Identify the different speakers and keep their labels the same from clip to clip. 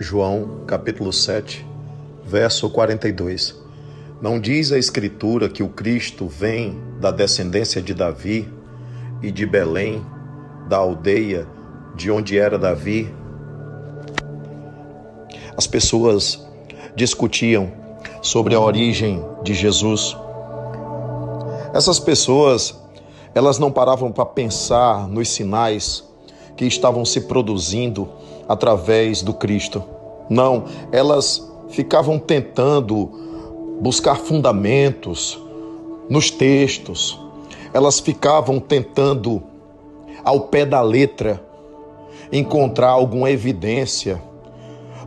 Speaker 1: João, capítulo 7, verso 42. Não diz a Escritura que o Cristo vem da descendência de Davi e de Belém, da aldeia de onde era Davi? As pessoas discutiam sobre a origem de Jesus. Essas pessoas, elas não paravam para pensar nos sinais que estavam se produzindo através do Cristo. Não, elas ficavam tentando buscar fundamentos nos textos, elas ficavam tentando, ao pé da letra, encontrar alguma evidência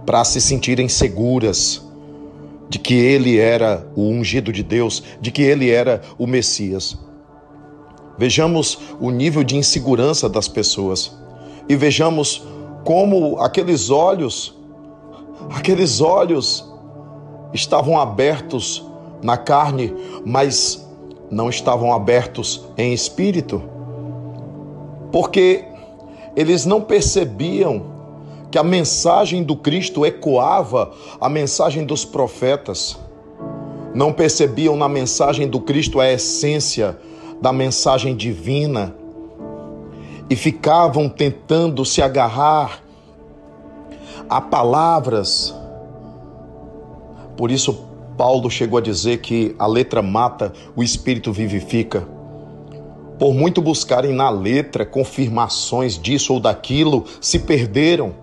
Speaker 1: para se sentirem seguras de que ele era o ungido de Deus, de que ele era o Messias. Vejamos o nível de insegurança das pessoas e vejamos como aqueles olhos, aqueles olhos estavam abertos na carne, mas não estavam abertos em espírito, porque eles não percebiam que a mensagem do Cristo ecoava a mensagem dos profetas. Não percebiam na mensagem do Cristo a essência da mensagem divina e ficavam tentando se agarrar a palavras. Por isso, Paulo chegou a dizer que a letra mata, o espírito vivifica. Por muito buscarem na letra confirmações disso ou daquilo, se perderam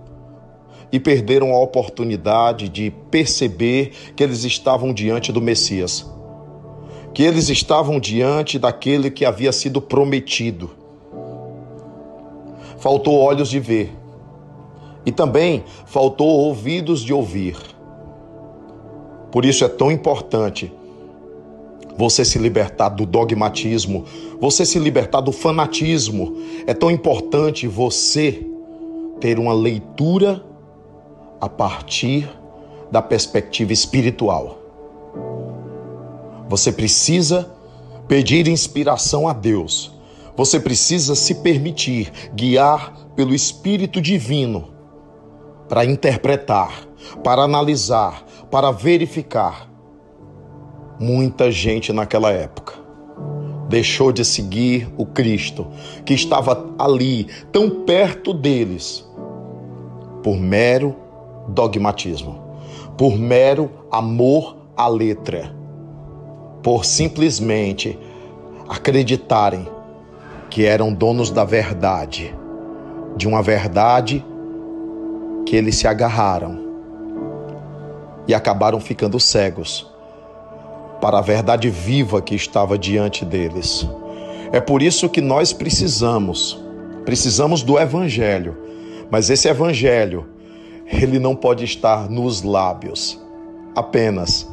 Speaker 1: e perderam a oportunidade de perceber que eles estavam diante do Messias, que eles estavam diante daquele que havia sido prometido faltou olhos de ver e também faltou ouvidos de ouvir. Por isso é tão importante você se libertar do dogmatismo, você se libertar do fanatismo. É tão importante você ter uma leitura a partir da perspectiva espiritual. Você precisa pedir inspiração a Deus você precisa se permitir guiar pelo Espírito Divino para interpretar, para analisar, para verificar. Muita gente naquela época deixou de seguir o Cristo, que estava ali, tão perto deles, por mero dogmatismo, por mero amor à letra, por simplesmente acreditarem que eram donos da verdade, de uma verdade que eles se agarraram e acabaram ficando cegos para a verdade viva que estava diante deles. É por isso que nós precisamos, precisamos do evangelho, mas esse evangelho, ele não pode estar nos lábios apenas,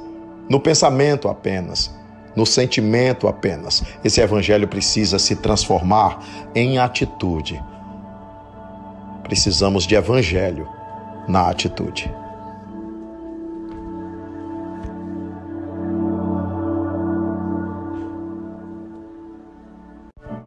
Speaker 1: no pensamento apenas, no sentimento apenas. Esse evangelho precisa se transformar em atitude. Precisamos de evangelho na atitude.